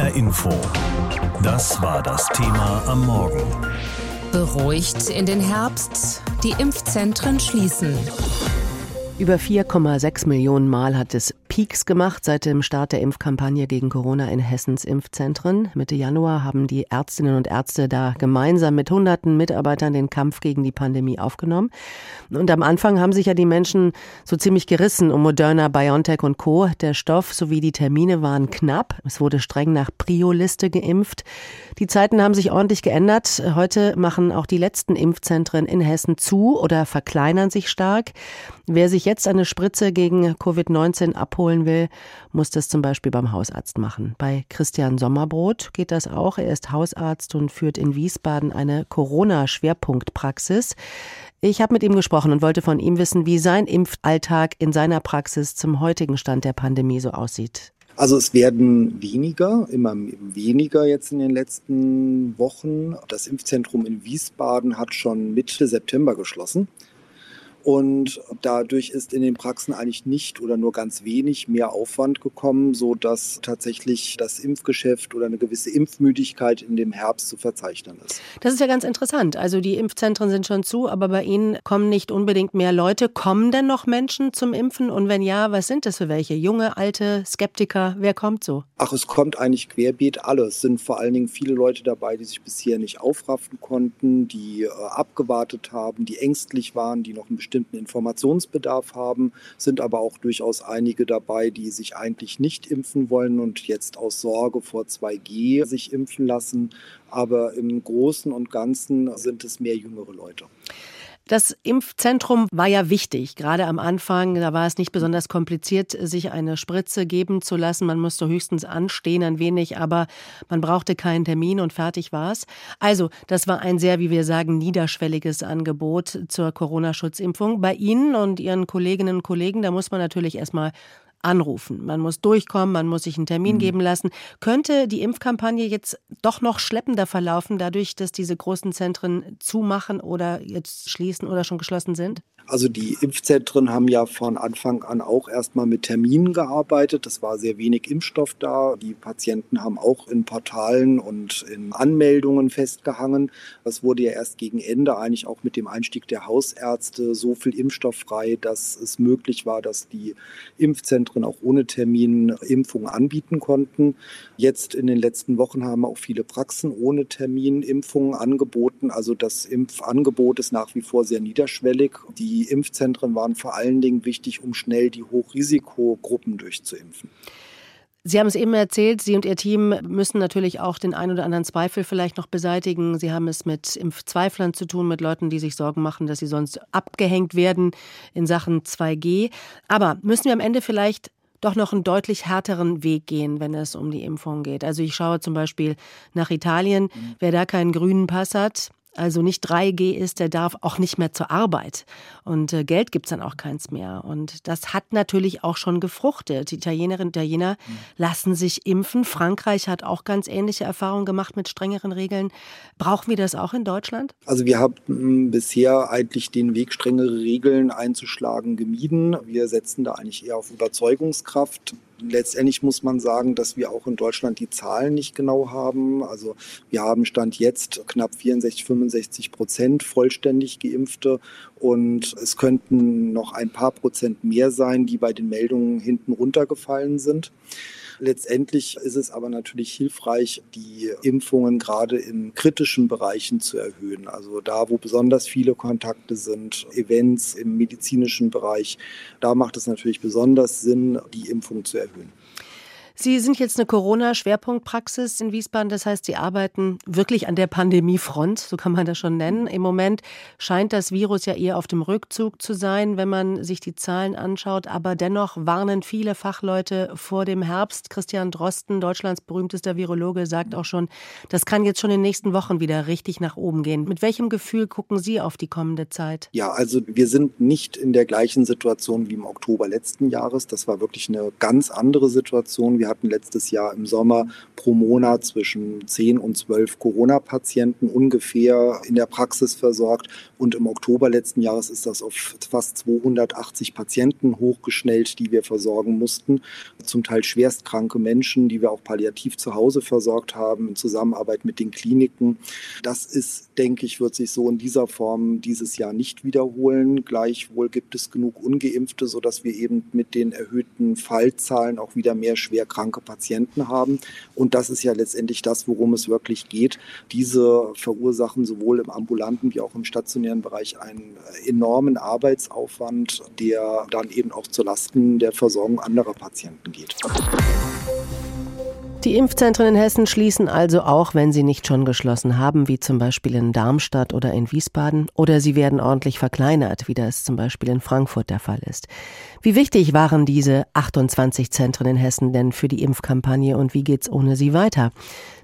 HR Info. Das war das Thema am Morgen. Beruhigt in den Herbst. Die Impfzentren schließen. Über 4,6 Millionen Mal hat es Peaks gemacht seit dem Start der Impfkampagne gegen Corona in Hessens Impfzentren. Mitte Januar haben die Ärztinnen und Ärzte da gemeinsam mit hunderten Mitarbeitern den Kampf gegen die Pandemie aufgenommen. Und am Anfang haben sich ja die Menschen so ziemlich gerissen um Moderna, BioNTech und Co. Der Stoff sowie die Termine waren knapp. Es wurde streng nach Prio-Liste geimpft. Die Zeiten haben sich ordentlich geändert. Heute machen auch die letzten Impfzentren in Hessen zu oder verkleinern sich stark. Wer sich jetzt eine Spritze gegen Covid-19 abholen will, muss das zum Beispiel beim Hausarzt machen. Bei Christian Sommerbrot geht das auch. Er ist Hausarzt und führt in Wiesbaden eine Corona-Schwerpunktpraxis. Ich habe mit ihm gesprochen und wollte von ihm wissen, wie sein Impfalltag in seiner Praxis zum heutigen Stand der Pandemie so aussieht. Also es werden weniger, immer weniger jetzt in den letzten Wochen. Das Impfzentrum in Wiesbaden hat schon Mitte September geschlossen. Und dadurch ist in den Praxen eigentlich nicht oder nur ganz wenig mehr Aufwand gekommen, so dass tatsächlich das Impfgeschäft oder eine gewisse Impfmüdigkeit in dem Herbst zu verzeichnen ist. Das ist ja ganz interessant. Also die Impfzentren sind schon zu, aber bei Ihnen kommen nicht unbedingt mehr Leute. Kommen denn noch Menschen zum Impfen? Und wenn ja, was sind das für welche? Junge, alte, Skeptiker? Wer kommt so? Ach, es kommt eigentlich querbeet alles. Es sind vor allen Dingen viele Leute dabei, die sich bisher nicht aufraffen konnten, die äh, abgewartet haben, die ängstlich waren, die noch ein bestimmten Informationsbedarf haben, sind aber auch durchaus einige dabei, die sich eigentlich nicht impfen wollen und jetzt aus Sorge vor 2G sich impfen lassen. Aber im Großen und Ganzen sind es mehr jüngere Leute. Das Impfzentrum war ja wichtig, gerade am Anfang. Da war es nicht besonders kompliziert, sich eine Spritze geben zu lassen. Man musste höchstens anstehen, ein wenig, aber man brauchte keinen Termin und fertig war es. Also, das war ein sehr, wie wir sagen, niederschwelliges Angebot zur Corona-Schutzimpfung. Bei Ihnen und Ihren Kolleginnen und Kollegen, da muss man natürlich erstmal anrufen. Man muss durchkommen, man muss sich einen Termin mhm. geben lassen. Könnte die Impfkampagne jetzt doch noch schleppender verlaufen, dadurch, dass diese großen Zentren zumachen oder jetzt schließen oder schon geschlossen sind? Also die Impfzentren haben ja von Anfang an auch erstmal mit Terminen gearbeitet. Es war sehr wenig Impfstoff da. Die Patienten haben auch in Portalen und in Anmeldungen festgehangen. Es wurde ja erst gegen Ende eigentlich auch mit dem Einstieg der Hausärzte so viel Impfstoff frei, dass es möglich war, dass die Impfzentren auch ohne Termin Impfungen anbieten konnten. Jetzt in den letzten Wochen haben auch viele Praxen ohne Termin Impfungen angeboten. Also das Impfangebot ist nach wie vor sehr niederschwellig. Die die Impfzentren waren vor allen Dingen wichtig, um schnell die Hochrisikogruppen durchzuimpfen. Sie haben es eben erzählt, Sie und Ihr Team müssen natürlich auch den ein oder anderen Zweifel vielleicht noch beseitigen. Sie haben es mit Impfzweiflern zu tun, mit Leuten, die sich Sorgen machen, dass sie sonst abgehängt werden in Sachen 2G. Aber müssen wir am Ende vielleicht doch noch einen deutlich härteren Weg gehen, wenn es um die Impfung geht. Also ich schaue zum Beispiel nach Italien. Mhm. Wer da keinen grünen Pass hat, also nicht 3G ist, der darf auch nicht mehr zur Arbeit. Und äh, Geld es dann auch keins mehr. Und das hat natürlich auch schon gefruchtet. Die Italienerinnen und Italiener mhm. lassen sich impfen. Frankreich hat auch ganz ähnliche Erfahrungen gemacht mit strengeren Regeln. Brauchen wir das auch in Deutschland? Also wir haben bisher eigentlich den Weg, strengere Regeln einzuschlagen, gemieden. Wir setzen da eigentlich eher auf Überzeugungskraft letztendlich muss man sagen, dass wir auch in Deutschland die Zahlen nicht genau haben. Also wir haben Stand jetzt knapp 64, 65 Prozent vollständig Geimpfte und es könnten noch ein paar Prozent mehr sein, die bei den Meldungen hinten runtergefallen sind. Letztendlich ist es aber natürlich hilfreich, die Impfungen gerade in kritischen Bereichen zu erhöhen. Also da, wo besonders viele Kontakte sind, Events im medizinischen Bereich, da macht es natürlich besonders Sinn, die Impfung zu erhöhen. Sie sind jetzt eine Corona-Schwerpunktpraxis in Wiesbaden. Das heißt, Sie arbeiten wirklich an der Pandemiefront, so kann man das schon nennen. Im Moment scheint das Virus ja eher auf dem Rückzug zu sein, wenn man sich die Zahlen anschaut. Aber dennoch warnen viele Fachleute vor dem Herbst. Christian Drosten, Deutschlands berühmtester Virologe, sagt auch schon, das kann jetzt schon in den nächsten Wochen wieder richtig nach oben gehen. Mit welchem Gefühl gucken Sie auf die kommende Zeit? Ja, also wir sind nicht in der gleichen Situation wie im Oktober letzten Jahres. Das war wirklich eine ganz andere Situation. Wir hatten letztes Jahr im Sommer pro Monat zwischen 10 und 12 Corona-Patienten ungefähr in der Praxis versorgt. Und im Oktober letzten Jahres ist das auf fast 280 Patienten hochgeschnellt, die wir versorgen mussten. Zum Teil schwerstkranke Menschen, die wir auch palliativ zu Hause versorgt haben, in Zusammenarbeit mit den Kliniken. Das ist, denke ich, wird sich so in dieser Form dieses Jahr nicht wiederholen. Gleichwohl gibt es genug Ungeimpfte, sodass wir eben mit den erhöhten Fallzahlen auch wieder mehr schwerkranke Patienten haben. Und das ist ja letztendlich das, worum es wirklich geht. Diese verursachen sowohl im ambulanten wie auch im stationären Bereich einen enormen Arbeitsaufwand, der dann eben auch zu Lasten der Versorgung anderer Patienten geht. Die Impfzentren in Hessen schließen also auch, wenn sie nicht schon geschlossen haben, wie zum Beispiel in Darmstadt oder in Wiesbaden, oder sie werden ordentlich verkleinert, wie das zum Beispiel in Frankfurt der Fall ist. Wie wichtig waren diese 28 Zentren in Hessen denn für die Impfkampagne und wie geht's ohne sie weiter?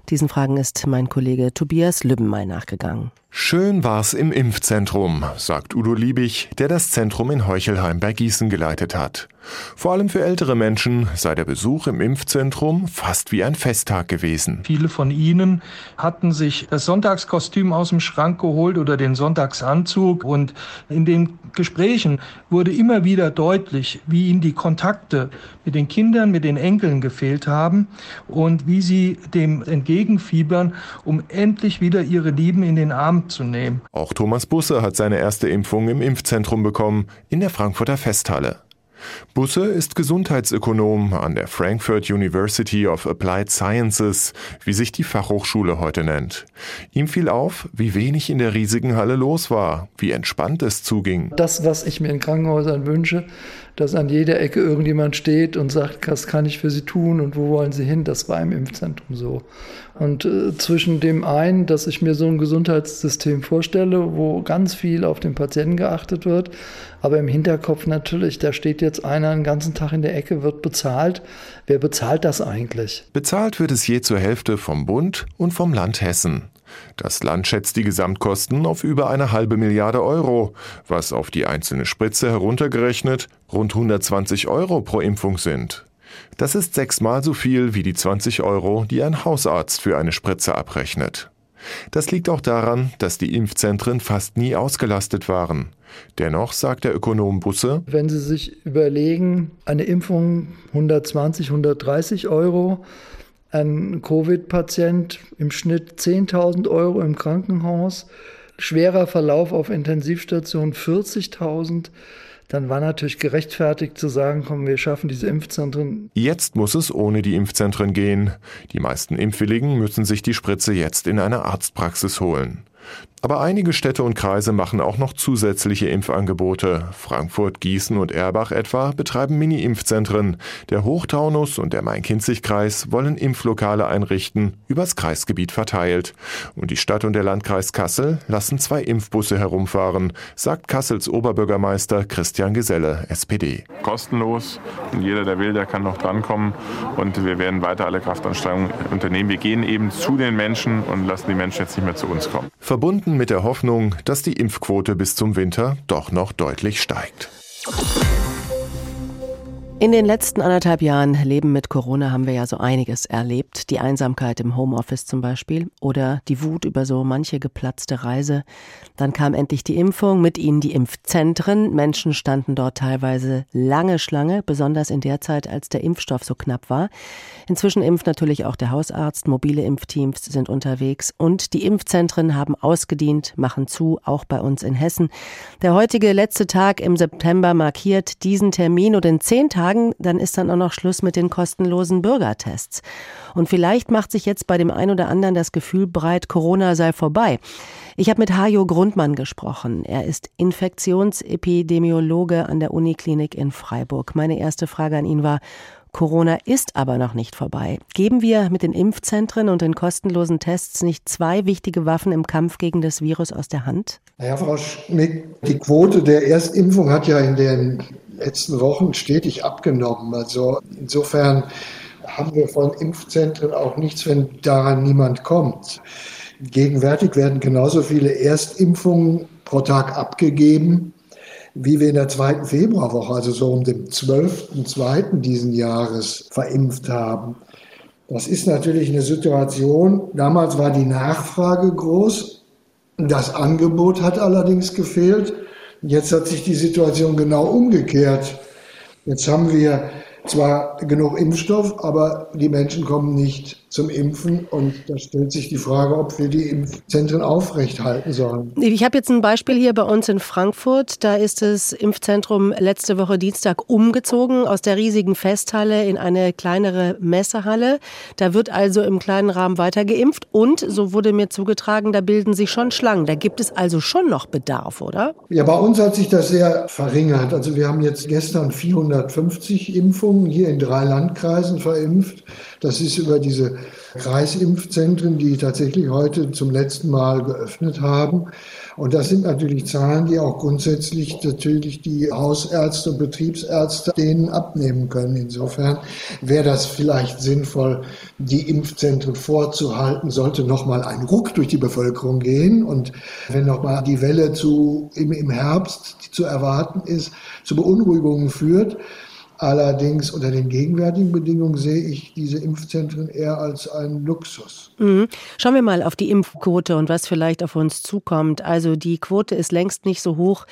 Diesen Fragen ist mein Kollege Tobias Lübbenmey nachgegangen. Schön war's im Impfzentrum, sagt Udo Liebig, der das Zentrum in Heuchelheim bei Gießen geleitet hat. Vor allem für ältere Menschen sei der Besuch im Impfzentrum fast wie ein Festtag gewesen. Viele von ihnen hatten sich das Sonntagskostüm aus dem Schrank geholt oder den Sonntagsanzug und in den Gesprächen wurde immer wieder deutlich, wie ihnen die Kontakte mit den Kindern, mit den Enkeln gefehlt haben und wie sie dem entgegenfiebern, um endlich wieder ihre Lieben in den Arm zu nehmen. Auch Thomas Busse hat seine erste Impfung im Impfzentrum bekommen, in der Frankfurter Festhalle. Busse ist Gesundheitsökonom an der Frankfurt University of Applied Sciences, wie sich die Fachhochschule heute nennt. Ihm fiel auf, wie wenig in der riesigen Halle los war, wie entspannt es zuging. Das, was ich mir in Krankenhäusern wünsche, dass an jeder Ecke irgendjemand steht und sagt, was kann ich für Sie tun und wo wollen Sie hin, das war im Impfzentrum so. Und äh, zwischen dem einen, dass ich mir so ein Gesundheitssystem vorstelle, wo ganz viel auf den Patienten geachtet wird, aber im Hinterkopf natürlich, da steht jetzt einer den ganzen Tag in der Ecke, wird bezahlt. Wer bezahlt das eigentlich? Bezahlt wird es je zur Hälfte vom Bund und vom Land Hessen. Das Land schätzt die Gesamtkosten auf über eine halbe Milliarde Euro, was auf die einzelne Spritze heruntergerechnet rund 120 Euro pro Impfung sind. Das ist sechsmal so viel wie die 20 Euro, die ein Hausarzt für eine Spritze abrechnet. Das liegt auch daran, dass die Impfzentren fast nie ausgelastet waren. Dennoch sagt der Ökonom Busse, wenn Sie sich überlegen, eine Impfung 120, 130 Euro, ein Covid-Patient im Schnitt 10.000 Euro im Krankenhaus, schwerer Verlauf auf Intensivstation 40.000 dann war natürlich gerechtfertigt zu sagen, komm, wir schaffen diese Impfzentren. Jetzt muss es ohne die Impfzentren gehen. Die meisten Impfwilligen müssen sich die Spritze jetzt in einer Arztpraxis holen. Aber einige Städte und Kreise machen auch noch zusätzliche Impfangebote. Frankfurt, Gießen und Erbach etwa betreiben Mini-Impfzentren. Der Hochtaunus und der Main-Kinzig-Kreis wollen Impflokale einrichten, übers Kreisgebiet verteilt. Und die Stadt und der Landkreis Kassel lassen zwei Impfbusse herumfahren, sagt Kassels Oberbürgermeister Christian Geselle, SPD. Kostenlos und jeder, der will, der kann noch drankommen. Und wir werden weiter alle Kraftanstrengungen unternehmen. Wir gehen eben zu den Menschen und lassen die Menschen jetzt nicht mehr zu uns kommen. Verbunden mit der Hoffnung, dass die Impfquote bis zum Winter doch noch deutlich steigt. In den letzten anderthalb Jahren Leben mit Corona haben wir ja so einiges erlebt. Die Einsamkeit im Homeoffice zum Beispiel oder die Wut über so manche geplatzte Reise. Dann kam endlich die Impfung, mit ihnen die Impfzentren. Menschen standen dort teilweise lange Schlange, besonders in der Zeit, als der Impfstoff so knapp war. Inzwischen impft natürlich auch der Hausarzt, mobile Impfteams sind unterwegs und die Impfzentren haben ausgedient, machen zu, auch bei uns in Hessen. Der heutige letzte Tag im September markiert diesen Termin und in zehn Tagen Tagen, dann ist dann auch noch Schluss mit den kostenlosen Bürgertests. Und vielleicht macht sich jetzt bei dem einen oder anderen das Gefühl breit, Corona sei vorbei. Ich habe mit Hajo Grundmann gesprochen. Er ist Infektionsepidemiologe an der Uniklinik in Freiburg. Meine erste Frage an ihn war, Corona ist aber noch nicht vorbei. Geben wir mit den Impfzentren und den kostenlosen Tests nicht zwei wichtige Waffen im Kampf gegen das Virus aus der Hand? Naja, Frau Schmidt, die Quote der Erstimpfung hat ja in den letzten Wochen stetig abgenommen. Also insofern haben wir von Impfzentren auch nichts, wenn daran niemand kommt. Gegenwärtig werden genauso viele Erstimpfungen pro Tag abgegeben wie wir in der zweiten Februarwoche, also so um den 12.2. diesen Jahres verimpft haben. Das ist natürlich eine Situation, damals war die Nachfrage groß, das Angebot hat allerdings gefehlt. Jetzt hat sich die Situation genau umgekehrt. Jetzt haben wir zwar genug Impfstoff, aber die Menschen kommen nicht zum Impfen. Und da stellt sich die Frage, ob wir die Impfzentren aufrechthalten sollen. Ich habe jetzt ein Beispiel hier bei uns in Frankfurt. Da ist das Impfzentrum letzte Woche Dienstag umgezogen aus der riesigen Festhalle in eine kleinere Messehalle. Da wird also im kleinen Rahmen weiter geimpft. Und, so wurde mir zugetragen, da bilden sich schon Schlangen. Da gibt es also schon noch Bedarf, oder? Ja, bei uns hat sich das sehr verringert. Also wir haben jetzt gestern 450 Impfungen hier in drei Landkreisen verimpft. Das ist über diese Kreisimpfzentren, die tatsächlich heute zum letzten Mal geöffnet haben. Und das sind natürlich Zahlen, die auch grundsätzlich natürlich die Hausärzte und Betriebsärzte denen abnehmen können. Insofern wäre das vielleicht sinnvoll, die Impfzentren vorzuhalten, sollte nochmal ein Ruck durch die Bevölkerung gehen. Und wenn nochmal die Welle zu, im, im Herbst, die zu erwarten ist, zu Beunruhigungen führt, Allerdings unter den gegenwärtigen Bedingungen sehe ich diese Impfzentren eher als einen Luxus. Mhm. Schauen wir mal auf die Impfquote und was vielleicht auf uns zukommt. Also die Quote ist längst nicht so hoch,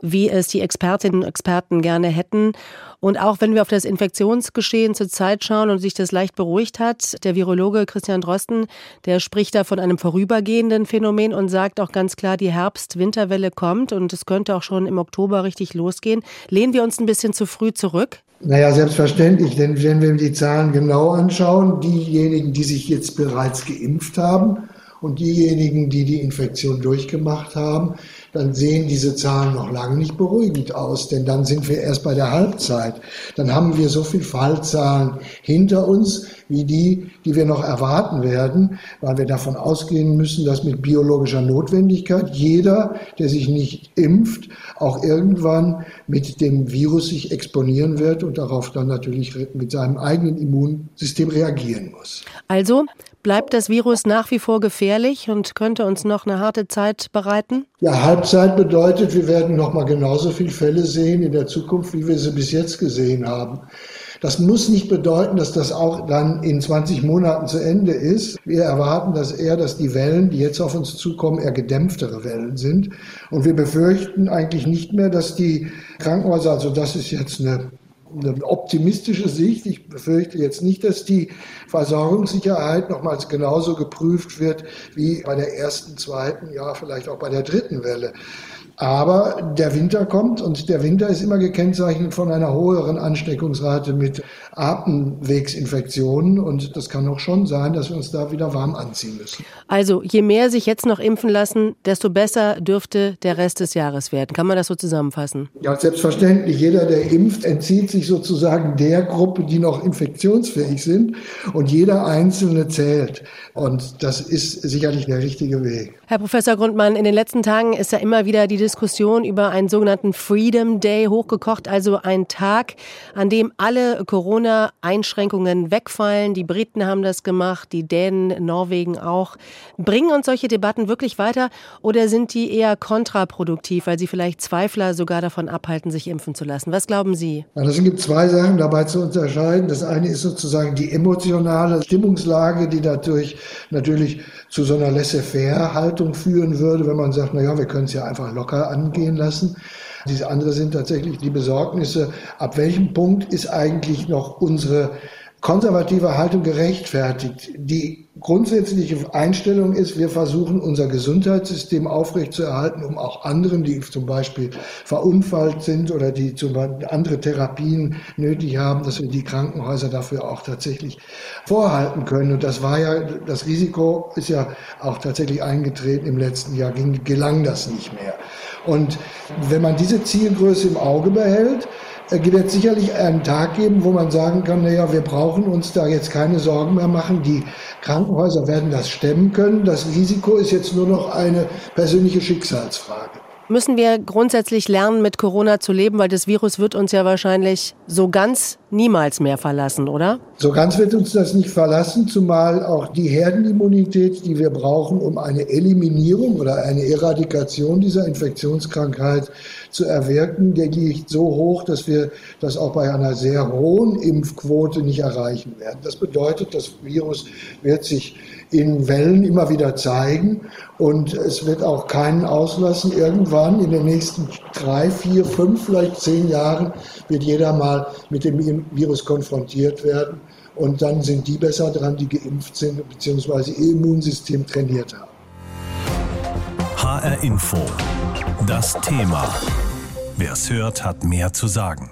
wie es die Expertinnen und Experten gerne hätten. Und auch wenn wir auf das Infektionsgeschehen zurzeit schauen und sich das leicht beruhigt hat, der Virologe Christian Drosten, der spricht da von einem vorübergehenden Phänomen und sagt auch ganz klar, die Herbst-Winterwelle kommt und es könnte auch schon im Oktober richtig losgehen. Lehnen wir uns ein bisschen zu früh zurück? Naja, selbstverständlich, denn wenn wir die Zahlen genau anschauen, diejenigen, die sich jetzt bereits geimpft haben und diejenigen, die die Infektion durchgemacht haben, dann sehen diese Zahlen noch lange nicht beruhigend aus, denn dann sind wir erst bei der Halbzeit. Dann haben wir so viel Fallzahlen hinter uns wie die, die wir noch erwarten werden, weil wir davon ausgehen müssen, dass mit biologischer Notwendigkeit jeder, der sich nicht impft, auch irgendwann mit dem Virus sich exponieren wird und darauf dann natürlich mit seinem eigenen Immunsystem reagieren muss. Also bleibt das Virus nach wie vor gefährlich und könnte uns noch eine harte Zeit bereiten? Ja, Halbzeit bedeutet, wir werden noch mal genauso viele Fälle sehen in der Zukunft, wie wir sie bis jetzt gesehen haben. Das muss nicht bedeuten, dass das auch dann in 20 Monaten zu Ende ist. Wir erwarten das eher, dass die Wellen, die jetzt auf uns zukommen, eher gedämpftere Wellen sind. Und wir befürchten eigentlich nicht mehr, dass die Krankenhäuser, also das ist jetzt eine eine optimistische Sicht. Ich befürchte jetzt nicht, dass die Versorgungssicherheit nochmals genauso geprüft wird wie bei der ersten, zweiten, ja, vielleicht auch bei der dritten Welle. Aber der Winter kommt und der Winter ist immer gekennzeichnet von einer höheren Ansteckungsrate mit Atemwegsinfektionen und das kann auch schon sein, dass wir uns da wieder warm anziehen müssen. Also je mehr sich jetzt noch impfen lassen, desto besser dürfte der Rest des Jahres werden. Kann man das so zusammenfassen? Ja, selbstverständlich. Jeder, der impft, entzieht sich sozusagen der Gruppe, die noch infektionsfähig sind und jeder Einzelne zählt. Und das ist sicherlich der richtige Weg. Herr Professor Grundmann, in den letzten Tagen ist ja immer wieder die Diskussion über einen sogenannten Freedom Day hochgekocht, also ein Tag, an dem alle Corona-Einschränkungen wegfallen. Die Briten haben das gemacht, die Dänen, Norwegen auch. Bringen uns solche Debatten wirklich weiter oder sind die eher kontraproduktiv, weil sie vielleicht Zweifler sogar davon abhalten, sich impfen zu lassen? Was glauben Sie? Ja, es gibt zwei Sachen dabei zu unterscheiden. Das eine ist sozusagen die emotionale Stimmungslage, die dadurch natürlich zu so einer Laissez-faire-Haltung führen würde, wenn man sagt, na ja, wir können es ja einfach locker angehen lassen. Diese andere sind tatsächlich die Besorgnisse, ab welchem Punkt ist eigentlich noch unsere konservative Haltung gerechtfertigt. Die grundsätzliche Einstellung ist, wir versuchen unser Gesundheitssystem aufrechtzuerhalten, um auch anderen, die zum Beispiel verunfallt sind oder die zum Beispiel andere Therapien nötig haben, dass wir die Krankenhäuser dafür auch tatsächlich vorhalten können. Und das war ja, das Risiko ist ja auch tatsächlich eingetreten im letzten Jahr, ging, gelang das nicht mehr. Und wenn man diese Zielgröße im Auge behält, äh, wird sicherlich einen Tag geben, wo man sagen kann, naja, wir brauchen uns da jetzt keine Sorgen mehr machen. Die Krankenhäuser werden das stemmen können. Das Risiko ist jetzt nur noch eine persönliche Schicksalsfrage. Müssen wir grundsätzlich lernen, mit Corona zu leben, weil das Virus wird uns ja wahrscheinlich so ganz niemals mehr verlassen, oder? So ganz wird uns das nicht verlassen, zumal auch die Herdenimmunität, die wir brauchen, um eine Eliminierung oder eine Eradikation dieser Infektionskrankheit zu erwirken, der liegt so hoch, dass wir das auch bei einer sehr hohen Impfquote nicht erreichen werden. Das bedeutet, das Virus wird sich in Wellen immer wieder zeigen und es wird auch keinen auslassen. Irgendwann in den nächsten drei, vier, fünf, vielleicht zehn Jahren wird jeder mal mit dem Virus konfrontiert werden und dann sind die besser dran, die geimpft sind bzw. ihr Immunsystem trainiert haben. HR Info. Das Thema. Wer es hört, hat mehr zu sagen.